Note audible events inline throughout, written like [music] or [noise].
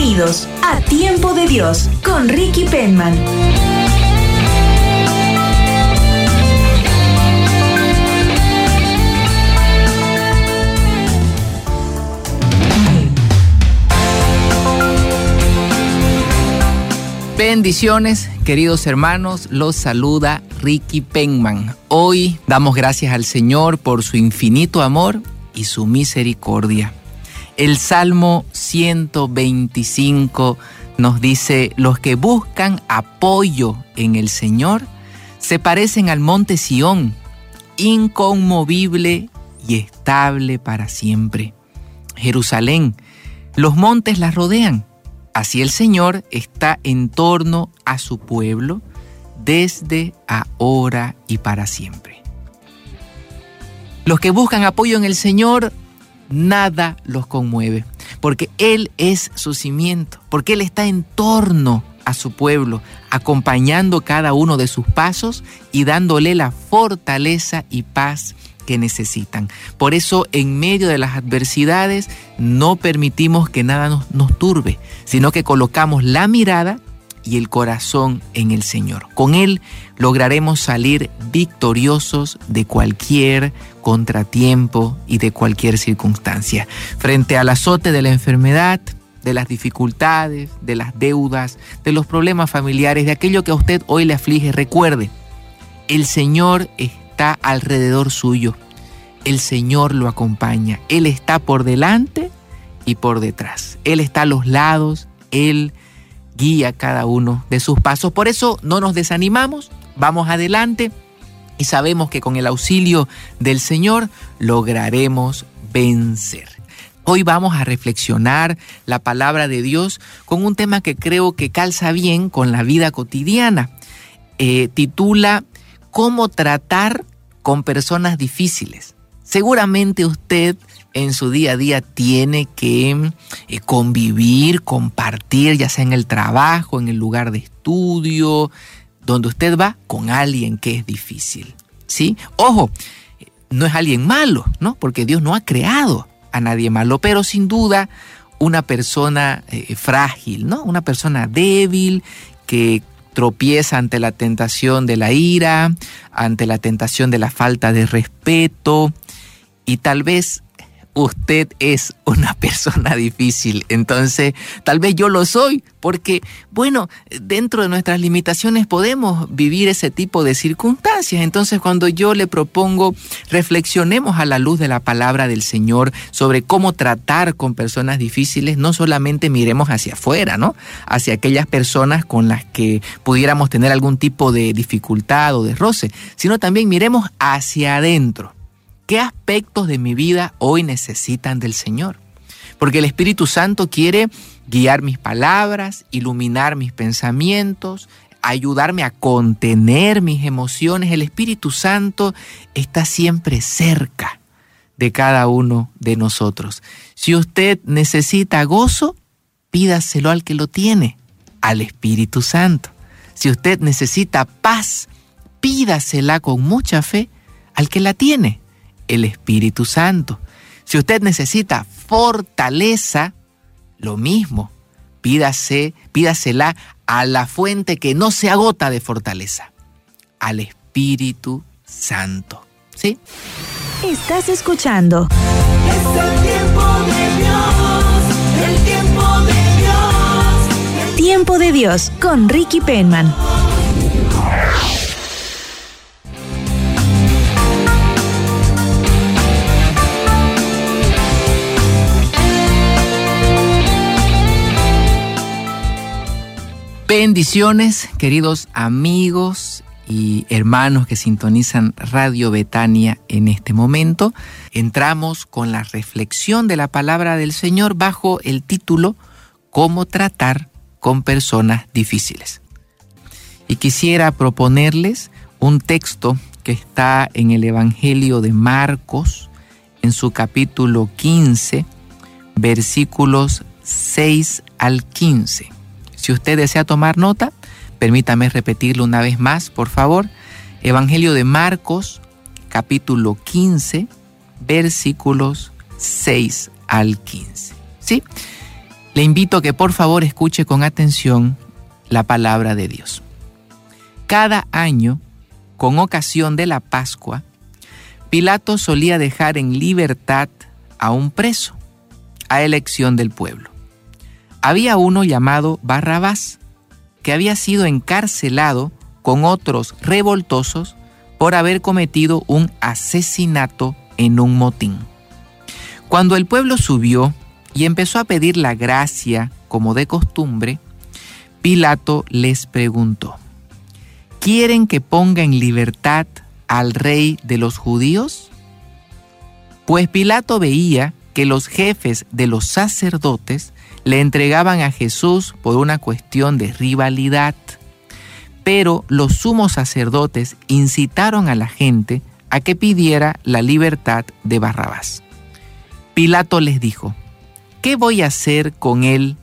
Bienvenidos a Tiempo de Dios con Ricky Penman. Bendiciones, queridos hermanos, los saluda Ricky Penman. Hoy damos gracias al Señor por su infinito amor y su misericordia. El Salmo 125 nos dice, los que buscan apoyo en el Señor se parecen al monte Sión, inconmovible y estable para siempre. Jerusalén, los montes la rodean. Así el Señor está en torno a su pueblo desde ahora y para siempre. Los que buscan apoyo en el Señor nada los conmueve, porque Él es su cimiento, porque Él está en torno a su pueblo, acompañando cada uno de sus pasos y dándole la fortaleza y paz que necesitan. Por eso en medio de las adversidades no permitimos que nada nos, nos turbe, sino que colocamos la mirada y el corazón en el Señor. Con Él lograremos salir victoriosos de cualquier contratiempo y de cualquier circunstancia. Frente al azote de la enfermedad, de las dificultades, de las deudas, de los problemas familiares, de aquello que a usted hoy le aflige, recuerde, el Señor está alrededor suyo. El Señor lo acompaña. Él está por delante y por detrás. Él está a los lados. Él guía cada uno de sus pasos. Por eso no nos desanimamos, vamos adelante y sabemos que con el auxilio del Señor lograremos vencer. Hoy vamos a reflexionar la palabra de Dios con un tema que creo que calza bien con la vida cotidiana. Eh, titula ¿Cómo tratar con personas difíciles? Seguramente usted en su día a día tiene que eh, convivir, compartir, ya sea en el trabajo, en el lugar de estudio, donde usted va con alguien que es difícil. ¿Sí? Ojo, no es alguien malo, ¿no? Porque Dios no ha creado a nadie malo, pero sin duda una persona eh, frágil, ¿no? Una persona débil que tropieza ante la tentación de la ira, ante la tentación de la falta de respeto y tal vez usted es una [laughs] persona difícil. Entonces, tal vez yo lo soy, porque, bueno, dentro de nuestras limitaciones podemos vivir ese tipo de circunstancias. Entonces, cuando yo le propongo, reflexionemos a la luz de la palabra del Señor sobre cómo tratar con personas difíciles, no solamente miremos hacia afuera, ¿no? Hacia aquellas personas con las que pudiéramos tener algún tipo de dificultad o de roce, sino también miremos hacia adentro ¿Qué aspectos de mi vida hoy necesitan del Señor? Porque el Espíritu Santo quiere guiar mis palabras, iluminar mis pensamientos, ayudarme a contener mis emociones. El Espíritu Santo está siempre cerca de cada uno de nosotros. Si usted necesita gozo, pídaselo al que lo tiene, al Espíritu Santo. Si usted necesita paz, pídasela con mucha fe al que la tiene, el Espíritu Santo. Si usted necesita fortaleza, lo mismo, pídase, pídasela a la fuente que no se agota de fortaleza, al Espíritu Santo. ¿Sí? Estás escuchando. Es tiempo de Dios, el tiempo de Dios. Tiempo de Dios con Ricky Penman. Bendiciones, queridos amigos y hermanos que sintonizan Radio Betania en este momento. Entramos con la reflexión de la palabra del Señor bajo el título cómo tratar con personas difíciles. Y quisiera proponerles un texto que está en el Evangelio de Marcos, en su capítulo 15, versículos 6 al 15. Si usted desea tomar nota, permítame repetirlo una vez más, por favor. Evangelio de Marcos, capítulo 15, versículos 6 al 15. ¿Sí? Le invito a que por favor escuche con atención la palabra de Dios. Cada año, con ocasión de la Pascua, Pilato solía dejar en libertad a un preso, a elección del pueblo. Había uno llamado Barrabás, que había sido encarcelado con otros revoltosos por haber cometido un asesinato en un motín. Cuando el pueblo subió y empezó a pedir la gracia como de costumbre, Pilato les preguntó, ¿quieren que ponga en libertad al rey de los judíos? Pues Pilato veía que los jefes de los sacerdotes le entregaban a Jesús por una cuestión de rivalidad. Pero los sumos sacerdotes incitaron a la gente a que pidiera la libertad de Barrabás. Pilato les dijo, ¿qué voy a hacer con él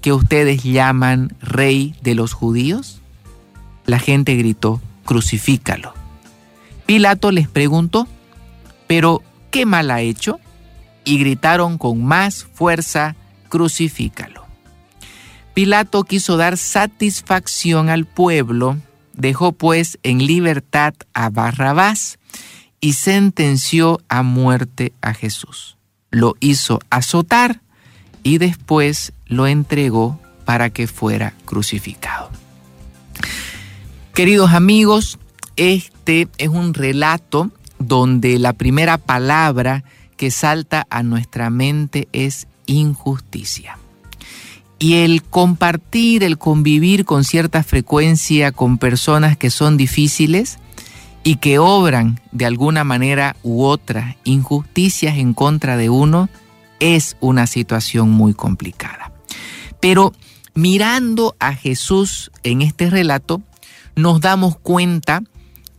que ustedes llaman rey de los judíos? La gente gritó, crucifícalo. Pilato les preguntó, ¿pero qué mal ha hecho? Y gritaron con más fuerza, crucifícalo. Pilato quiso dar satisfacción al pueblo, dejó pues en libertad a Barrabás y sentenció a muerte a Jesús. Lo hizo azotar y después lo entregó para que fuera crucificado. Queridos amigos, este es un relato donde la primera palabra que salta a nuestra mente es injusticia. Y el compartir, el convivir con cierta frecuencia con personas que son difíciles y que obran de alguna manera u otra injusticias en contra de uno, es una situación muy complicada. Pero mirando a Jesús en este relato, nos damos cuenta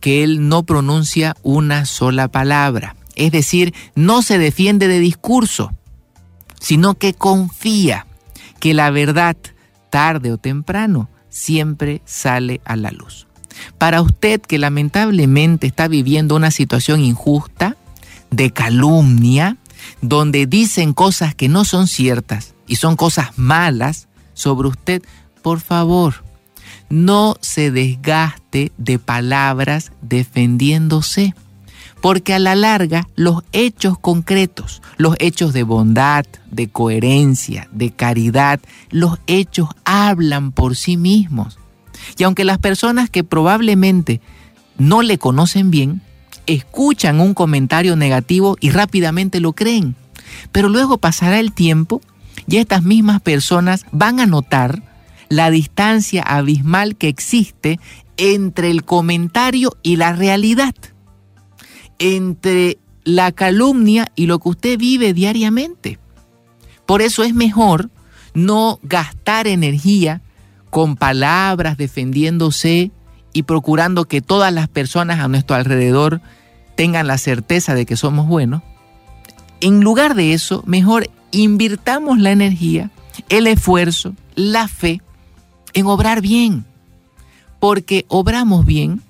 que Él no pronuncia una sola palabra. Es decir, no se defiende de discurso, sino que confía que la verdad, tarde o temprano, siempre sale a la luz. Para usted que lamentablemente está viviendo una situación injusta, de calumnia, donde dicen cosas que no son ciertas y son cosas malas sobre usted, por favor, no se desgaste de palabras defendiéndose porque a la larga los hechos concretos, los hechos de bondad, de coherencia, de caridad, los hechos hablan por sí mismos. Y aunque las personas que probablemente no le conocen bien, escuchan un comentario negativo y rápidamente lo creen. Pero luego pasará el tiempo y estas mismas personas van a notar la distancia abismal que existe entre el comentario y la realidad entre la calumnia y lo que usted vive diariamente. Por eso es mejor no gastar energía con palabras defendiéndose y procurando que todas las personas a nuestro alrededor tengan la certeza de que somos buenos. En lugar de eso, mejor invirtamos la energía, el esfuerzo, la fe en obrar bien. Porque obramos bien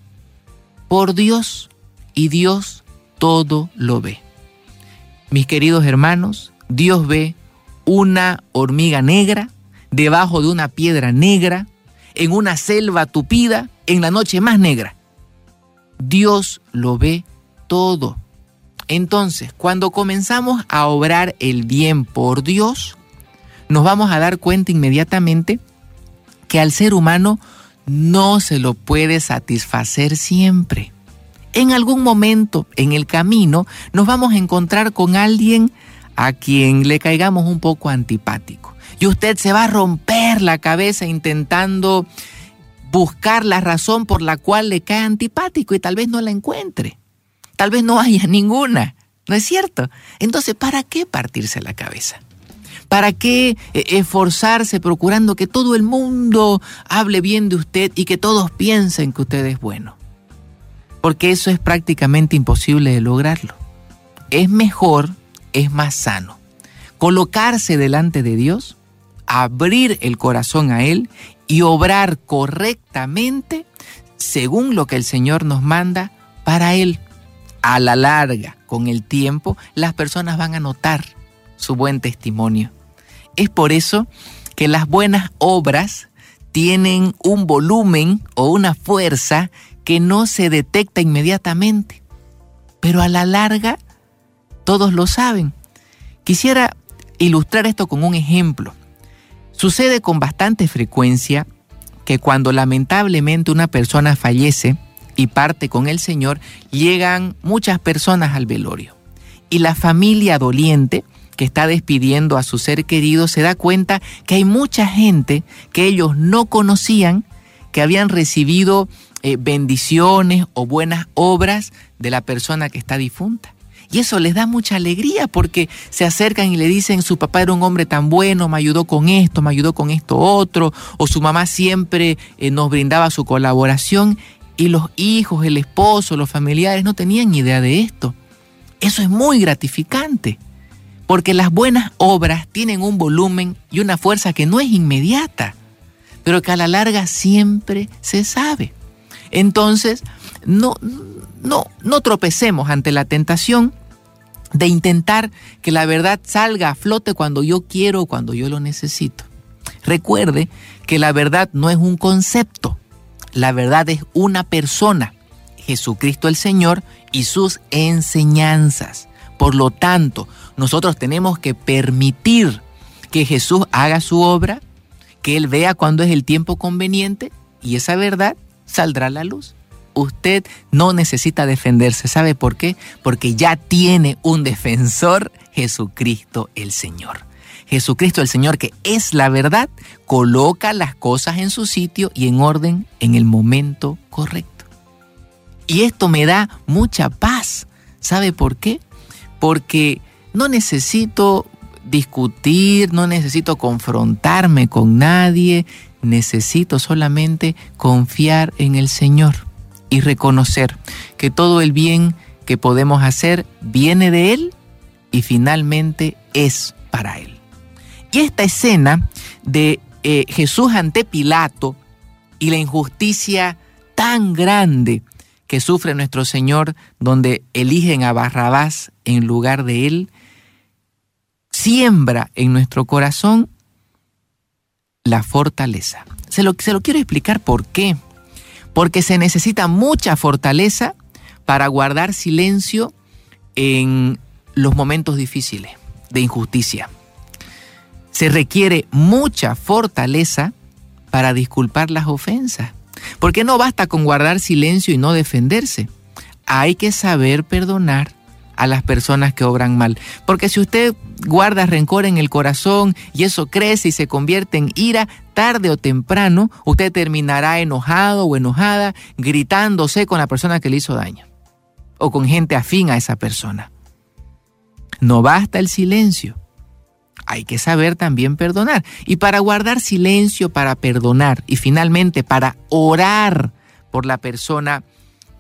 por Dios y Dios todo lo ve. Mis queridos hermanos, Dios ve una hormiga negra debajo de una piedra negra, en una selva tupida, en la noche más negra. Dios lo ve todo. Entonces, cuando comenzamos a obrar el bien por Dios, nos vamos a dar cuenta inmediatamente que al ser humano no se lo puede satisfacer siempre en algún momento en el camino nos vamos a encontrar con alguien a quien le caigamos un poco antipático. Y usted se va a romper la cabeza intentando buscar la razón por la cual le cae antipático y tal vez no la encuentre. Tal vez no haya [laughs] ninguna. ¿No es cierto? Entonces, ¿para qué partirse la cabeza? ¿Para qué eh, esforzarse procurando que todo el mundo hable bien de usted y que todos piensen que usted es bueno? Porque eso es prácticamente imposible de lograrlo. Es mejor, es más sano. Colocarse delante de Dios, abrir el corazón a Él y obrar correctamente según lo que el Señor nos manda para Él. A la larga, con el tiempo, las personas van a notar su buen testimonio. Es por eso que las buenas obras tienen un volumen o una fuerza que no se detecta inmediatamente, pero a la larga todos lo saben. Quisiera ilustrar esto con un ejemplo. Sucede con bastante frecuencia que cuando lamentablemente una persona fallece y parte con el Señor, llegan muchas personas al velorio. Y la familia doliente que está despidiendo a su ser querido se da cuenta que hay mucha gente que ellos no conocían, que habían recibido eh, bendiciones o buenas obras de la persona que está difunta. Y eso les da mucha alegría porque se acercan y le dicen, su papá era un hombre tan bueno, me ayudó con esto, me ayudó con esto otro, o su mamá siempre eh, nos brindaba su colaboración y los hijos, el esposo, los familiares no tenían idea de esto. Eso es muy gratificante porque las buenas obras tienen un volumen y una fuerza que no es inmediata, pero que a la larga siempre se sabe. Entonces, no, no, no tropecemos ante la tentación de intentar que la verdad salga a flote cuando yo quiero o cuando yo lo necesito. Recuerde que la verdad no es un concepto, la verdad es una persona, Jesucristo el Señor y sus enseñanzas. Por lo tanto, nosotros tenemos que permitir que Jesús haga su obra, que Él vea cuándo es el tiempo conveniente y esa verdad saldrá a la luz. Usted no necesita defenderse. ¿Sabe por qué? Porque ya tiene un defensor, Jesucristo el Señor. Jesucristo el Señor, que es la verdad, coloca las cosas en su sitio y en orden en el momento correcto. Y esto me da mucha paz. ¿Sabe por qué? Porque no necesito discutir, no necesito confrontarme con nadie, necesito solamente confiar en el Señor y reconocer que todo el bien que podemos hacer viene de Él y finalmente es para Él. Y esta escena de eh, Jesús ante Pilato y la injusticia tan grande que sufre nuestro Señor, donde eligen a Barrabás en lugar de Él, siembra en nuestro corazón la fortaleza. Se lo, se lo quiero explicar por qué. Porque se necesita mucha fortaleza para guardar silencio en los momentos difíciles de injusticia. Se requiere mucha fortaleza para disculpar las ofensas. Porque no basta con guardar silencio y no defenderse. Hay que saber perdonar a las personas que obran mal. Porque si usted guarda rencor en el corazón y eso crece y se convierte en ira, tarde o temprano usted terminará enojado o enojada gritándose con la persona que le hizo daño o con gente afín a esa persona. No basta el silencio. Hay que saber también perdonar. Y para guardar silencio, para perdonar y finalmente para orar por la persona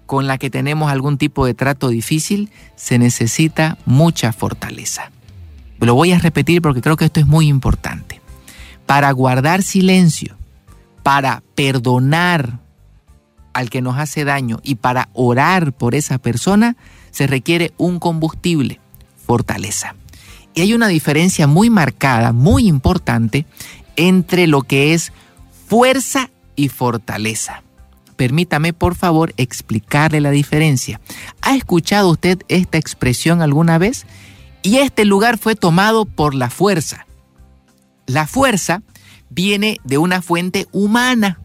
con la que tenemos algún tipo de trato difícil, se necesita mucha fortaleza. Lo voy a repetir porque creo que esto es muy importante. Para guardar silencio, para perdonar al que nos hace daño y para orar por esa persona, se requiere un combustible, fortaleza. Y hay una diferencia muy marcada, muy importante, entre lo que es fuerza y fortaleza permítame por favor explicarle la diferencia. ¿Ha escuchado usted esta expresión alguna vez? Y este lugar fue tomado por la fuerza. La fuerza viene de una fuente humana.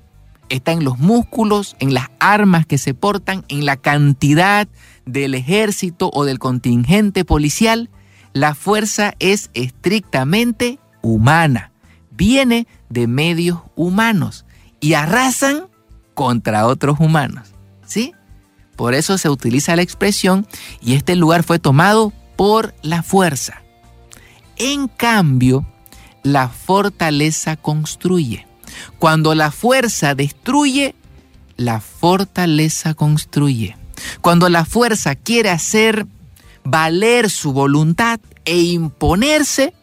Está en los músculos, en las armas que se portan, en la cantidad del ejército o del contingente policial. La fuerza es estrictamente humana. Viene de medios humanos y arrasan contra otros humanos. ¿Sí? Por eso se utiliza la expresión y este lugar fue tomado por la fuerza. En cambio, la fortaleza construye. Cuando la fuerza destruye, la fortaleza construye. Cuando la fuerza quiere hacer valer su voluntad e imponerse,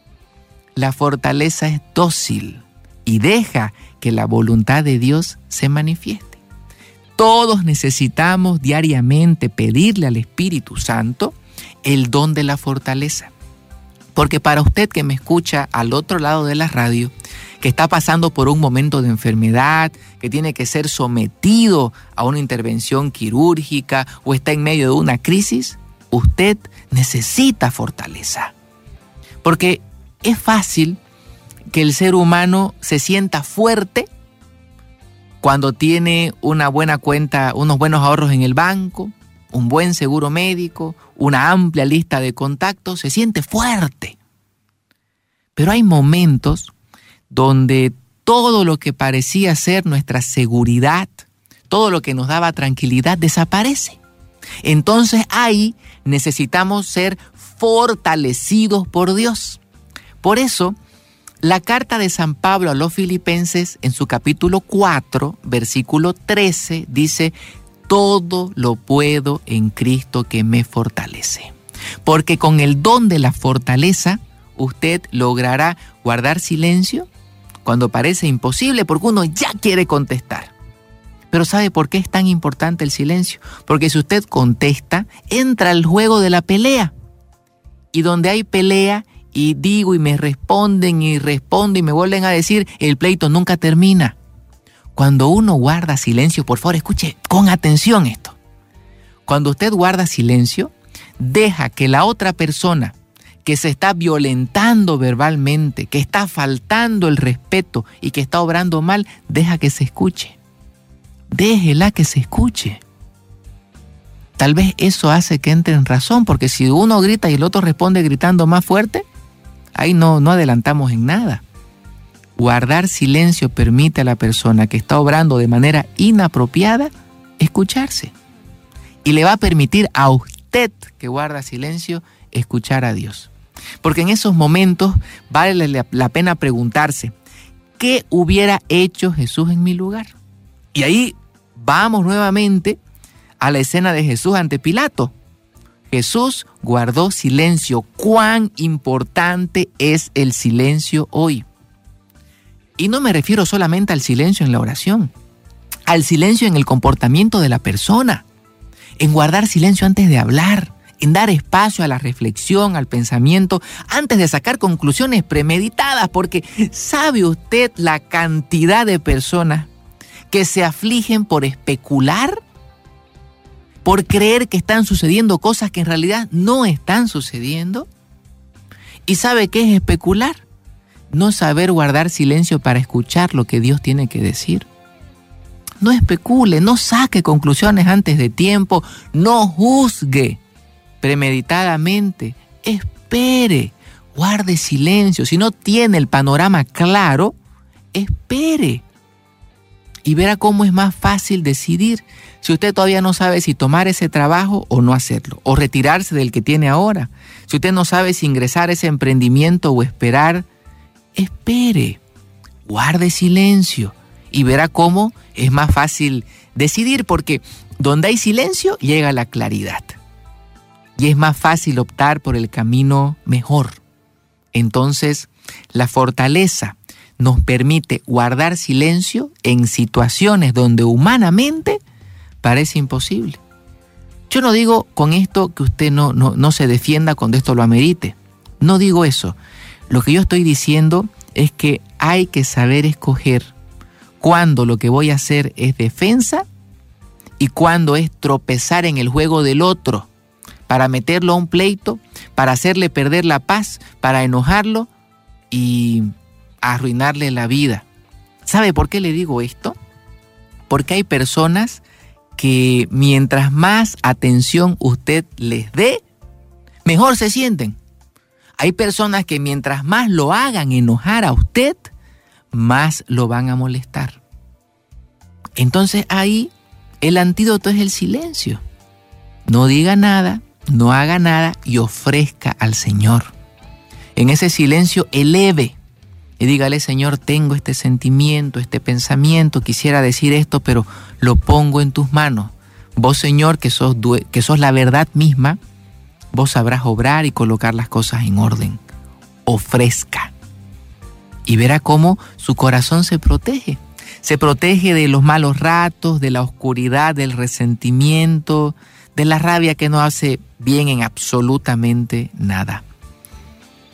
la fortaleza es dócil y deja que la voluntad de Dios se manifieste. Todos necesitamos diariamente pedirle al Espíritu Santo el don de la fortaleza. Porque para usted que me escucha al otro lado de la radio, que está pasando por un momento de enfermedad, que tiene que ser sometido a una intervención quirúrgica o está en medio de una crisis, usted necesita fortaleza. Porque es fácil que el ser humano se sienta fuerte cuando tiene una buena cuenta, unos buenos ahorros en el banco, un buen seguro médico, una amplia lista de contactos, se siente fuerte. Pero hay momentos donde todo lo que parecía ser nuestra seguridad, todo lo que nos daba tranquilidad desaparece. Entonces ahí necesitamos ser fortalecidos por Dios. Por eso, la carta de San Pablo a los filipenses en su capítulo 4, versículo 13, dice, todo lo puedo en Cristo que me fortalece. Porque con el don de la fortaleza, usted logrará guardar silencio cuando parece imposible, porque uno ya quiere contestar. Pero ¿sabe por qué es tan importante el silencio? Porque si usted contesta, entra al juego de la pelea. Y donde hay pelea y digo y me responden y respondo y me vuelven a decir, el pleito nunca termina. Cuando uno guarda silencio, por favor, escuche con atención esto. Cuando usted guarda silencio, deja que la otra persona que se está violentando verbalmente, que está faltando el respeto y que está obrando mal, deja que se escuche. Déjela que se escuche. Tal vez eso hace que entre en razón, porque si uno grita y el otro responde gritando más fuerte, ahí no, no adelantamos en nada. Guardar silencio permite a la persona que está obrando de manera inapropiada escucharse. Y le va a permitir a usted que guarda silencio escuchar a Dios. Porque en esos momentos vale la pena preguntarse, ¿qué hubiera hecho Jesús en mi lugar? Y ahí vamos nuevamente a la escena de Jesús ante Pilato. Jesús guardó silencio. ¿Cuán importante es el silencio hoy? Y no me refiero solamente al silencio en la oración, al silencio en el comportamiento de la persona, en guardar silencio antes de hablar, en dar espacio a la reflexión, al pensamiento, antes de sacar conclusiones premeditadas, porque ¿sabe usted la cantidad de personas que se afligen por especular? por creer que están sucediendo cosas que en realidad no están sucediendo. ¿Y sabe qué es especular? No saber guardar silencio para escuchar lo que Dios tiene que decir. No especule, no saque conclusiones antes de tiempo, no juzgue premeditadamente, espere, guarde silencio. Si no tiene el panorama claro, espere y verá cómo es más fácil decidir si usted todavía no sabe si tomar ese trabajo o no hacerlo, o retirarse del que tiene ahora. Si usted no sabe si ingresar a ese emprendimiento o esperar, espere, guarde silencio y verá cómo es más fácil decidir porque donde hay silencio llega la claridad. Y es más fácil optar por el camino mejor. Entonces, la fortaleza nos permite guardar silencio en situaciones donde humanamente parece imposible. Yo no digo con esto que usted no, no, se defienda cuando esto lo amerite. No digo eso. Lo que yo estoy diciendo es que hay que saber escoger cuándo lo que voy a hacer es defensa y cuándo es tropezar en el juego del otro para meterlo a un pleito, para hacerle perder la paz, para enojarlo y arruinarle la vida. ¿Sabe por qué le digo esto? Porque hay personas que mientras más atención usted les dé, mejor se sienten. Hay personas que mientras más lo hagan enojar a usted, más lo van a molestar. Entonces ahí el antídoto es el silencio. No diga nada, no haga nada y ofrezca al Señor. En ese silencio eleve, y dígale, Señor, tengo este sentimiento, este pensamiento, quisiera decir esto, pero lo pongo en tus manos. Vos, Señor, que sos, que sos la verdad misma, vos sabrás obrar y colocar las cosas en orden. Ofrezca. Y verá cómo su corazón se protege. Se protege de los malos ratos, de la oscuridad, del resentimiento, de la rabia que no hace bien en absolutamente nada.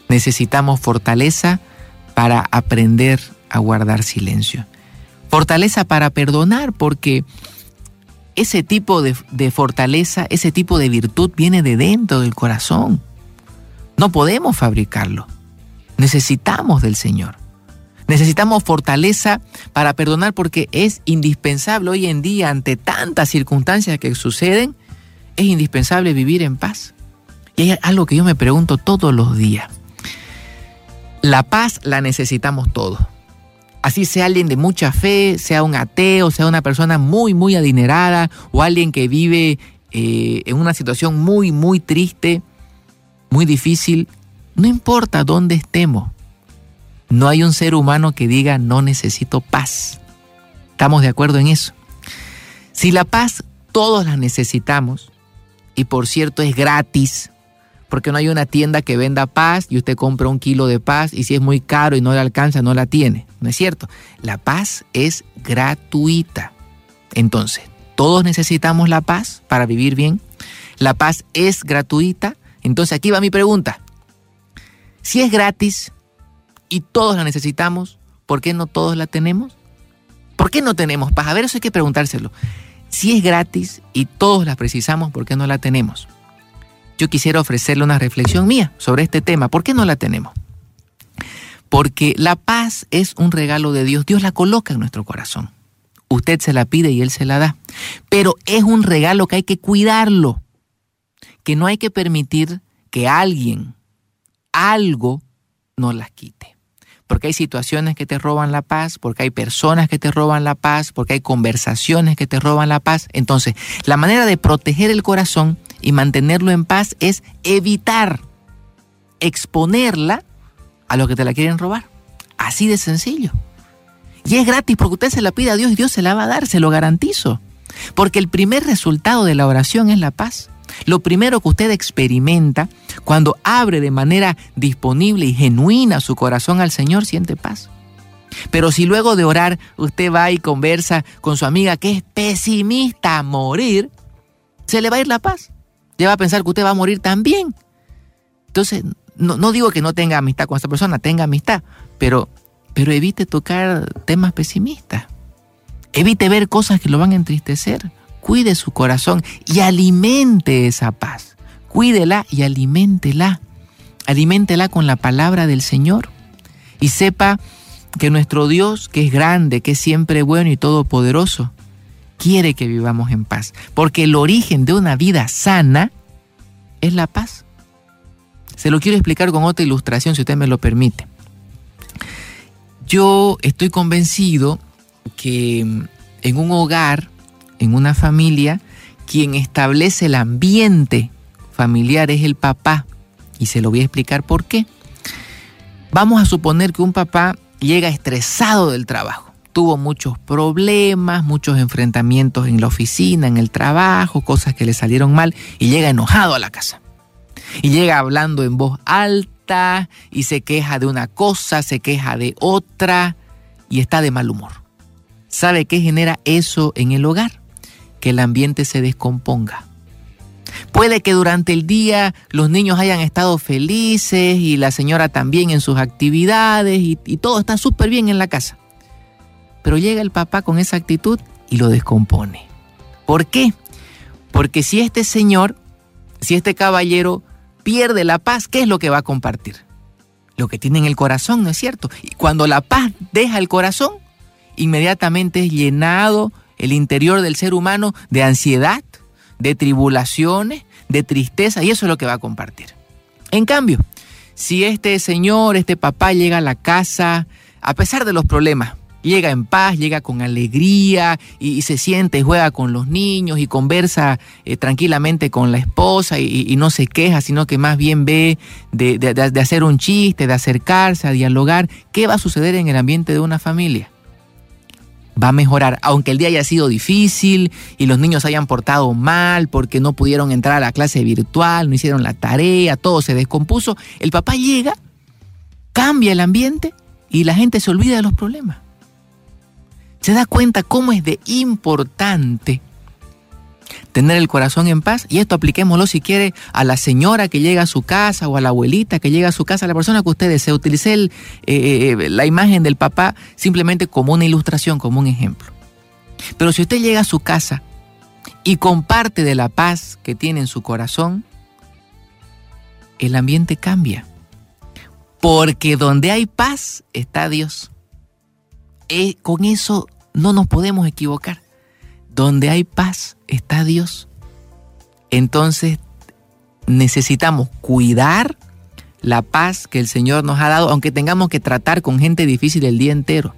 Necesitamos fortaleza para aprender a guardar silencio. Fortaleza para perdonar, porque ese tipo de, fortaleza, ese tipo de virtud viene de dentro del corazón. No podemos fabricarlo. Necesitamos del Señor. Necesitamos fortaleza para perdonar porque es indispensable hoy en día ante tantas circunstancias que suceden, es indispensable vivir en paz. Y hay algo que yo me pregunto todos los días. La paz la necesitamos todos. Así sea alguien de mucha fe, sea un ateo, sea una persona muy, muy adinerada o alguien que vive eh, en una situación muy, muy triste, muy difícil, no importa dónde estemos, no hay un ser humano que diga no necesito paz. ¿Estamos de acuerdo en eso? Si la paz todos la necesitamos, y por cierto es gratis, porque no hay una tienda que venda paz y usted compra un kilo de paz y si es muy caro y no le alcanza, no la tiene. No es cierto. La paz es gratuita. Entonces, todos necesitamos la paz para vivir bien. La paz es gratuita. Entonces, aquí va mi pregunta. Si es gratis y todos la necesitamos, ¿por qué no todos la tenemos? ¿Por qué no tenemos paz? A ver, eso hay que preguntárselo. Si es gratis y todos la precisamos, ¿por qué no la tenemos? Yo quisiera ofrecerle una reflexión mía sobre este tema. ¿Por qué no la tenemos? Porque la paz es un regalo de Dios. Dios la coloca en nuestro corazón. Usted se la pide y Él se la da. Pero es un regalo que hay que cuidarlo. Que no hay que permitir que alguien, algo, nos las quite. Porque hay situaciones que te roban la paz, porque hay personas que te roban la paz, porque hay conversaciones que te roban la paz. Entonces, la manera de proteger el corazón y mantenerlo en paz es evitar exponerla a los que te la quieren robar. Así de sencillo. Y es gratis porque usted se la pide a Dios y Dios se la va a dar, se lo garantizo. Porque el primer resultado de la oración es la paz. Lo primero que usted experimenta cuando abre de manera disponible y genuina su corazón al Señor, siente paz. Pero si luego de orar usted va y conversa con su amiga que es pesimista a morir, se le va a ir la paz. Ya va a pensar que usted va a morir también. Entonces, no, digo que no tenga amistad con esta persona, tenga amistad, pero, pero evite tocar temas pesimistas. Evite ver cosas que lo van a entristecer cuide su corazón y alimente esa paz. Cuídela y aliméntela. Aliméntela con la palabra del Señor. Y sepa que nuestro Dios, que es grande, que es siempre bueno y todopoderoso, quiere que vivamos en paz. Porque el origen de una vida sana es la paz. Se lo quiero explicar con otra ilustración, si usted me lo permite. Yo estoy convencido que en un hogar en una familia, quien establece el ambiente familiar es el papá. Y se lo voy a explicar por qué. Vamos a suponer que un papá llega estresado del trabajo. Tuvo muchos problemas, muchos enfrentamientos en la oficina, en el trabajo, cosas que le salieron mal y llega enojado a la casa. Y llega hablando en voz alta y se queja de una cosa, se queja de otra y está de mal humor. ¿Sabe qué genera eso en el hogar? que el ambiente se descomponga. Puede que durante el día los niños hayan estado felices y la señora también en sus actividades y, todo está súper bien en la casa. Pero llega el papá con esa actitud y lo descompone. ¿Por qué? Porque si este señor, si este caballero pierde la paz, ¿qué es lo que va a compartir? Lo que tiene en el corazón, ¿no es cierto? Y cuando la paz deja el corazón, inmediatamente es llenado el interior del ser humano de ansiedad, de tribulaciones, de tristeza, y eso es lo que va a compartir. En cambio, si este señor, este papá llega a la casa, a pesar de los problemas, llega en paz, llega con alegría y, se siente juega con los niños y conversa eh, tranquilamente con la esposa y, no se queja, sino que más bien ve de, de- hacer un chiste, de acercarse, a dialogar, ¿qué va a suceder en el ambiente de una familia? Va a mejorar, aunque el día haya sido difícil y los niños hayan portado mal porque no pudieron entrar a la clase virtual, no hicieron la tarea, todo se descompuso. El papá llega, cambia el ambiente y la gente se olvida de los problemas se da cuenta cómo es de importante tener el corazón en paz. Y esto apliquémoslo si quiere a la señora que llega a su casa o a la abuelita que llega a su casa, a la persona que usted desee. Utilicé eh, eh, la imagen del papá simplemente como una ilustración, como un ejemplo. Pero si usted llega a su casa y comparte de la paz que tiene en su corazón, el ambiente cambia. Porque donde hay paz está Dios. Eh, con eso no nos podemos equivocar. Donde hay paz está Dios. Entonces necesitamos cuidar la paz que el Señor nos ha dado, aunque tengamos que tratar con gente difícil el día entero.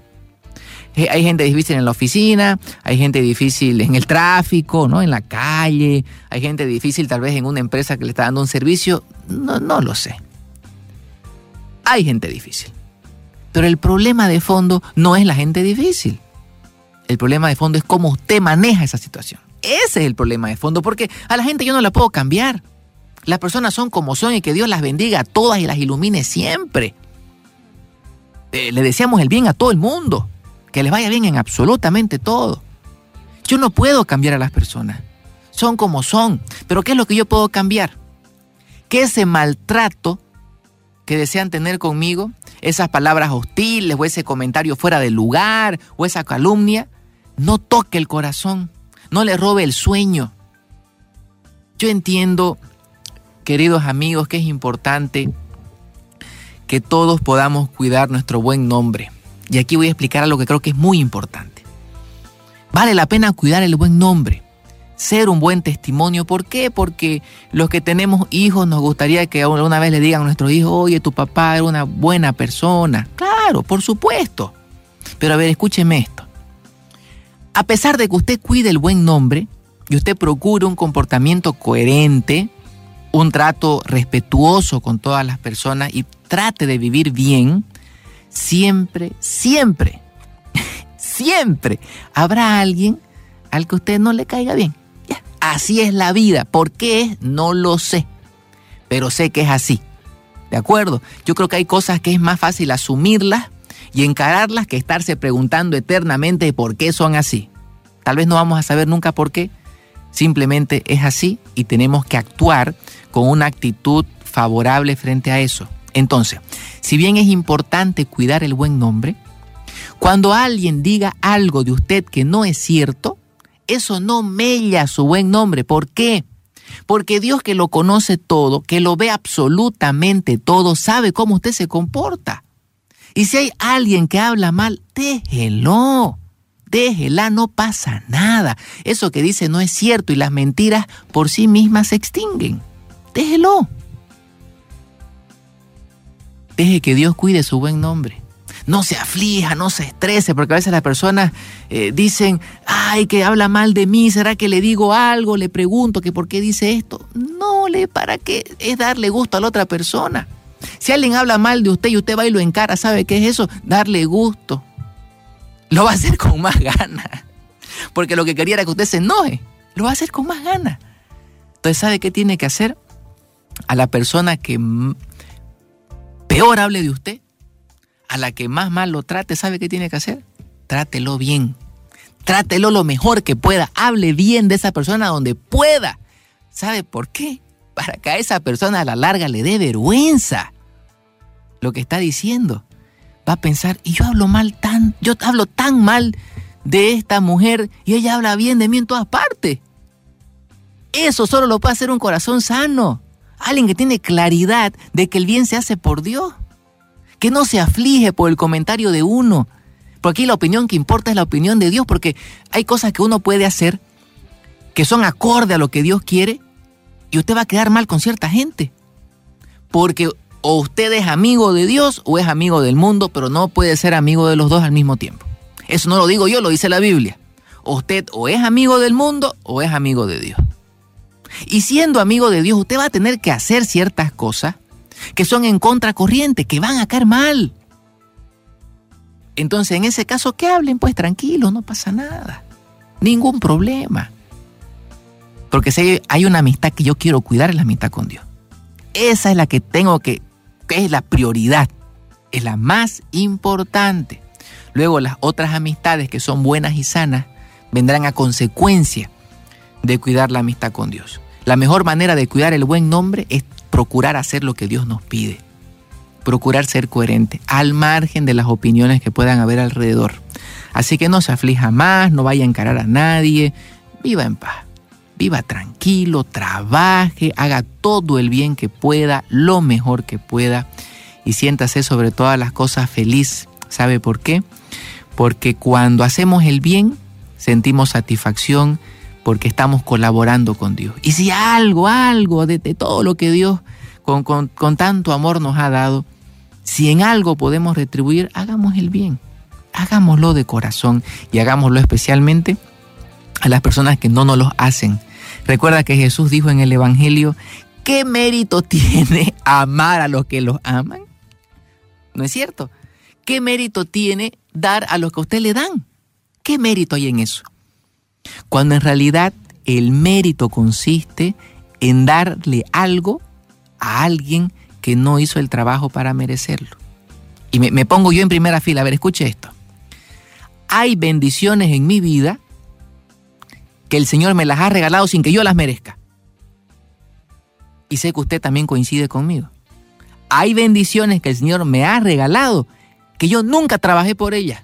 Hay gente difícil en la oficina, hay gente difícil en el tráfico, ¿no? En la calle, hay gente difícil tal vez en una empresa que le está dando un servicio. No, no lo sé. Hay gente difícil. Pero el problema de fondo no es la gente difícil. El problema de fondo es cómo usted maneja esa situación. Ese es el problema de fondo, porque a la gente yo no la puedo cambiar. Las personas son como son y que Dios las bendiga a todas y las ilumine siempre. Eh, le deseamos el bien a todo el mundo, que les vaya bien en absolutamente todo. Yo no puedo cambiar a las personas. Son como son. Pero ¿qué es lo que yo puedo cambiar? Que ese maltrato que desean tener conmigo, esas palabras hostiles o ese comentario fuera de lugar o esa calumnia, no toque el corazón, no le robe el sueño. Yo entiendo, queridos amigos, que es importante que todos podamos cuidar nuestro buen nombre. Y aquí voy a explicar algo que creo que es muy importante. Vale la pena cuidar el buen nombre, ser un buen testimonio. ¿Por qué? Porque los que tenemos hijos nos gustaría que una vez le digan a nuestros hijos, oye, tu papá era una buena persona. Claro, por supuesto. Pero a ver, escúcheme esto. A pesar de que usted cuide el buen nombre y usted procure un comportamiento coherente, un trato respetuoso con todas las personas y trate de vivir bien, siempre, siempre, [laughs] siempre habrá alguien al que usted no le caiga bien. Así es la vida. ¿Por qué? No lo sé. Pero sé que es así. ¿De acuerdo? Yo creo que hay cosas que es más fácil asumirlas y encararlas que estarse preguntando eternamente por qué son así. Tal vez no vamos a saber nunca por qué. Simplemente es así y tenemos que actuar con una actitud favorable frente a eso. Entonces, si bien es importante cuidar el buen nombre, cuando alguien diga algo de usted que no es cierto, eso no mella su buen nombre. ¿Por qué? Porque Dios que lo conoce todo, que lo ve absolutamente todo, sabe cómo usted se comporta. Y si hay alguien que habla mal, déjelo. Déjela, no pasa nada. Eso que dice no es cierto y las mentiras por sí mismas se extinguen. Déjelo. Deje que Dios cuide su buen nombre. No se aflija, no se estrese, porque a veces las personas eh, dicen, ay, que habla mal de mí, ¿será que le digo algo? Le pregunto que por qué dice esto. No, le, ¿para qué? Es darle gusto a la otra persona. Si alguien habla mal de usted y usted va y lo encara, ¿sabe qué es eso? Darle gusto. Lo va a hacer con más ganas. Porque lo que quería era que usted se enoje. Lo va a hacer con más ganas. Entonces, ¿sabe qué tiene que hacer? A la persona que peor hable de usted, a la que más mal lo trate, ¿sabe qué tiene que hacer? Trátelo bien. Trátelo lo mejor que pueda. Hable bien de esa persona donde pueda. ¿Sabe por qué? Para que a esa persona a la larga le dé vergüenza lo que está diciendo. Va a pensar, y yo hablo mal tan, yo hablo tan mal de esta mujer y ella habla bien de mí en todas partes. Eso solo lo puede hacer un corazón sano. Alguien que tiene claridad de que el bien se hace por Dios. Que no se aflige por el comentario de uno. Porque aquí la opinión que importa es la opinión de Dios. Porque hay cosas que uno puede hacer que son acorde a lo que Dios quiere. Y usted va a quedar mal con cierta gente. Porque o usted es amigo de Dios o es amigo del mundo, pero no puede ser amigo de los dos al mismo tiempo. Eso no lo digo yo, lo dice la Biblia. Usted o es amigo del mundo o es amigo de Dios. Y siendo amigo de Dios, usted va a tener que hacer ciertas cosas que son en contracorriente, que van a caer mal. Entonces, en ese caso, que hablen, pues tranquilo, no pasa nada. Ningún problema. Porque si hay una amistad que yo quiero cuidar, es la amistad con Dios. Esa es la que tengo que, es la prioridad, es la más importante. Luego las otras amistades que son buenas y sanas vendrán a consecuencia de cuidar la amistad con Dios. La mejor manera de cuidar el buen nombre es procurar hacer lo que Dios nos pide. Procurar ser coherente, al margen de las opiniones que puedan haber alrededor. Así que no se aflija más, no vaya a encarar a nadie, viva en paz, viva tranquilo, trabaje, haga todo el bien que pueda, lo mejor que pueda y siéntase sobre todas las cosas feliz. ¿Sabe por qué? Porque cuando hacemos el bien, sentimos satisfacción porque estamos colaborando con Dios. Y si algo, algo de, todo lo que Dios con, con, con tanto amor nos ha dado, si en algo podemos retribuir, hagamos el bien. Hagámoslo de corazón y hagámoslo especialmente a las personas que no nos lo hacen. Recuerda que Jesús dijo en el Evangelio, ¿qué mérito tiene amar a los que los aman? ¿No es cierto? ¿Qué mérito tiene dar a los que a usted le dan? ¿Qué mérito hay en eso? Cuando en realidad el mérito consiste en darle algo a alguien que no hizo el trabajo para merecerlo. Y me, me pongo yo en primera fila. A ver, escuche esto. Hay bendiciones en mi vida que el Señor me las ha regalado sin que yo las merezca. Y sé que usted también coincide conmigo. Hay bendiciones que el Señor me ha regalado que yo nunca trabajé por ellas,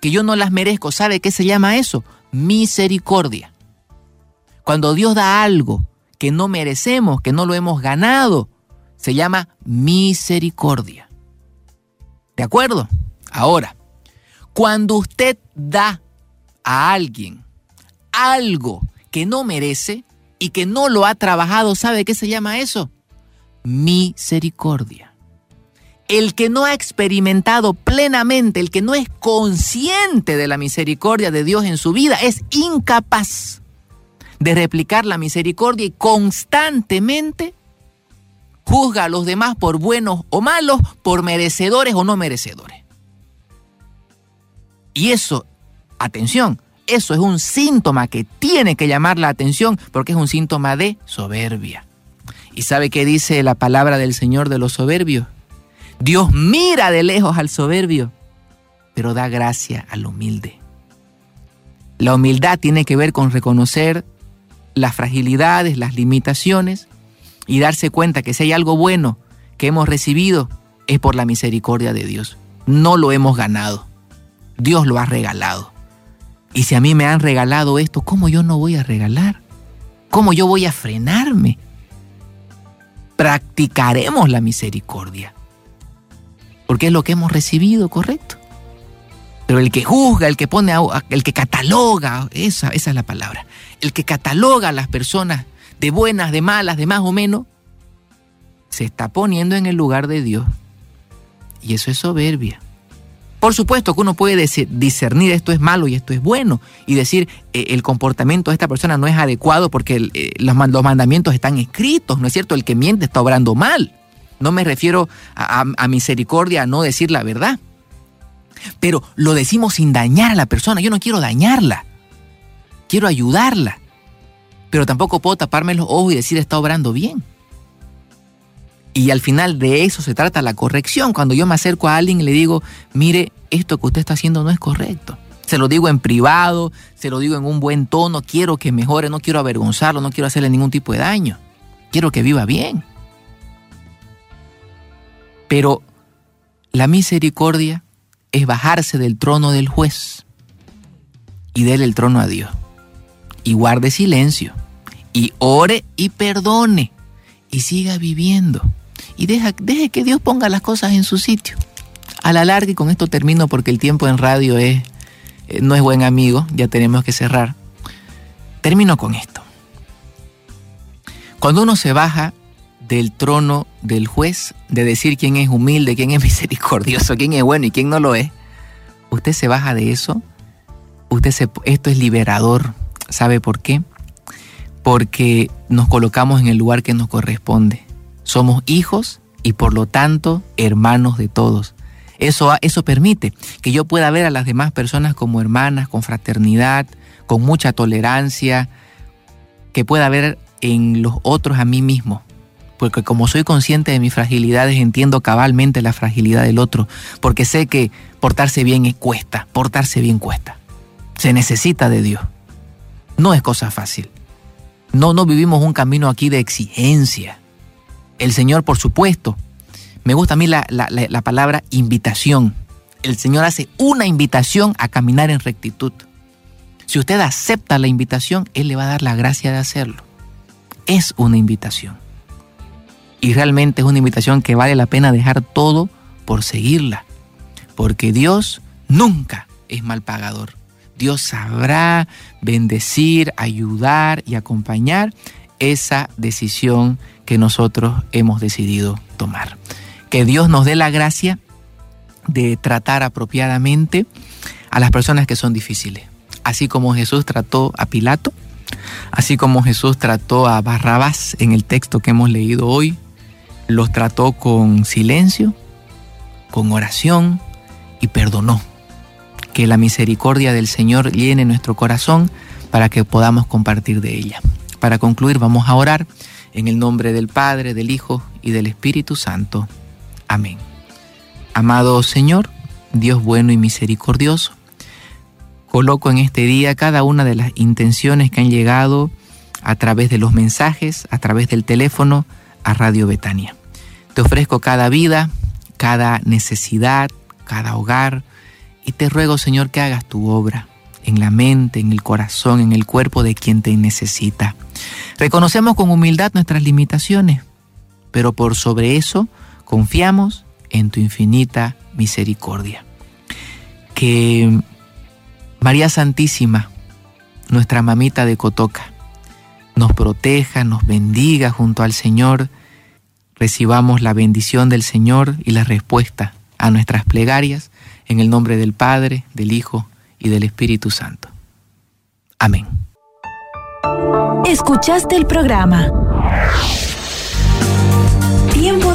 que yo no las merezco. ¿Sabe qué se llama eso? Misericordia. Cuando Dios da algo que no merecemos, que no lo hemos ganado, se llama misericordia. ¿De acuerdo? Ahora, cuando usted da a alguien algo que no merece y que no lo ha trabajado, ¿sabe qué se llama eso? Misericordia. El que no ha experimentado plenamente, el que no es consciente de la misericordia de Dios en su vida, es incapaz de replicar la misericordia y constantemente juzga a los demás por buenos o malos, por merecedores o no merecedores. Y eso, atención, eso es un síntoma que tiene que llamar la atención porque es un síntoma de soberbia. ¿Y sabe qué dice la palabra del Señor de los soberbios? Dios mira de lejos al soberbio, pero da gracia al humilde. La humildad tiene que ver con reconocer las fragilidades, las limitaciones y darse cuenta que si hay algo bueno que hemos recibido es por la misericordia de Dios. No lo hemos ganado. Dios lo ha regalado. Y si a mí me han regalado esto, ¿cómo yo no voy a regalar? ¿Cómo yo voy a frenarme? Practicaremos la misericordia. Porque es lo que hemos recibido, correcto. Pero el que juzga, el que pone, el que cataloga, esa, esa es la palabra. El que cataloga a las personas de buenas, de malas, de más o menos, se está poniendo en el lugar de Dios. Y eso es soberbia. Por supuesto que uno puede discernir esto es malo y esto es bueno y decir eh, el comportamiento de esta persona no es adecuado porque eh, los, mandamientos están escritos, ¿no es cierto? El que miente está obrando mal. No me refiero a misericordia, a no decir la verdad. Pero lo decimos sin dañar a la persona. Yo no quiero dañarla. Quiero ayudarla. Pero tampoco puedo taparme los ojos y decir está obrando bien. Y al final de eso se trata la corrección. Cuando yo me acerco a alguien y le digo, mire, esto que usted está haciendo no es correcto. Se lo digo en privado, se lo digo en un buen tono, quiero que mejore, no quiero avergonzarlo, no quiero hacerle ningún tipo de daño. Quiero que viva bien. Pero la misericordia es bajarse del trono del juez y darle el trono a Dios. Y guarde silencio. Y ore y perdone. Y siga viviendo y deja, deje que Dios ponga las cosas en su sitio. A la larga, y con esto termino porque el tiempo en radio es, eh, no es buen amigo, ya tenemos que cerrar. Termino con esto. Cuando uno se baja del trono del juez, de decir quién es humilde, quién es [laughs] misericordioso, quién es bueno y quién no lo es, usted se baja de eso, usted se, esto es liberador. ¿Sabe por qué? Porque nos colocamos en el lugar que nos corresponde. Somos hijos y por lo tanto hermanos de todos. Eso, eso permite que yo pueda ver a las demás personas como hermanas, con fraternidad, con mucha tolerancia, que pueda ver en los otros a mí mismo. Porque como soy consciente de mis fragilidades, entiendo cabalmente la fragilidad del otro. Porque sé que portarse bien cuesta, portarse bien cuesta. Se necesita de Dios. No es cosa fácil. No, no vivimos un camino aquí de exigencia. El Señor, por supuesto. Me gusta a mí la, la, la palabra invitación. El Señor hace una invitación a caminar en rectitud. Si usted acepta la invitación, Él le va a dar la gracia de hacerlo. Es una invitación. Y realmente es una invitación que vale la pena dejar todo por seguirla. Porque Dios nunca es mal pagador. Dios sabrá bendecir, ayudar y acompañar esa decisión que nosotros hemos decidido tomar. Que Dios nos dé la gracia de tratar apropiadamente a las personas que son difíciles. Así como Jesús trató a Pilato, así como Jesús trató a Barrabás en el texto que hemos leído hoy, los trató con silencio, con oración y perdonó. Que la misericordia del Señor llene nuestro corazón para que podamos compartir de ella. Para concluir, vamos a orar en el nombre del Padre, del Hijo y del Espíritu Santo. Amén. Amado Señor, Dios bueno y misericordioso, coloco en este día cada una de las intenciones que han llegado a través de los mensajes, a través del teléfono, a Radio Betania. Te ofrezco cada vida, cada necesidad, cada hogar, y te ruego, Señor, que hagas tu obra en la mente, en el corazón, en el cuerpo de quien te necesita. Reconocemos con humildad nuestras limitaciones, pero por sobre eso confiamos en tu infinita misericordia. Que María Santísima, nuestra mamita de Cotoca, nos proteja, nos bendiga junto al Señor, recibamos la bendición del Señor y la respuesta a nuestras plegarias en el nombre del Padre, del Hijo y del Espíritu Santo. Amén. Escuchaste el programa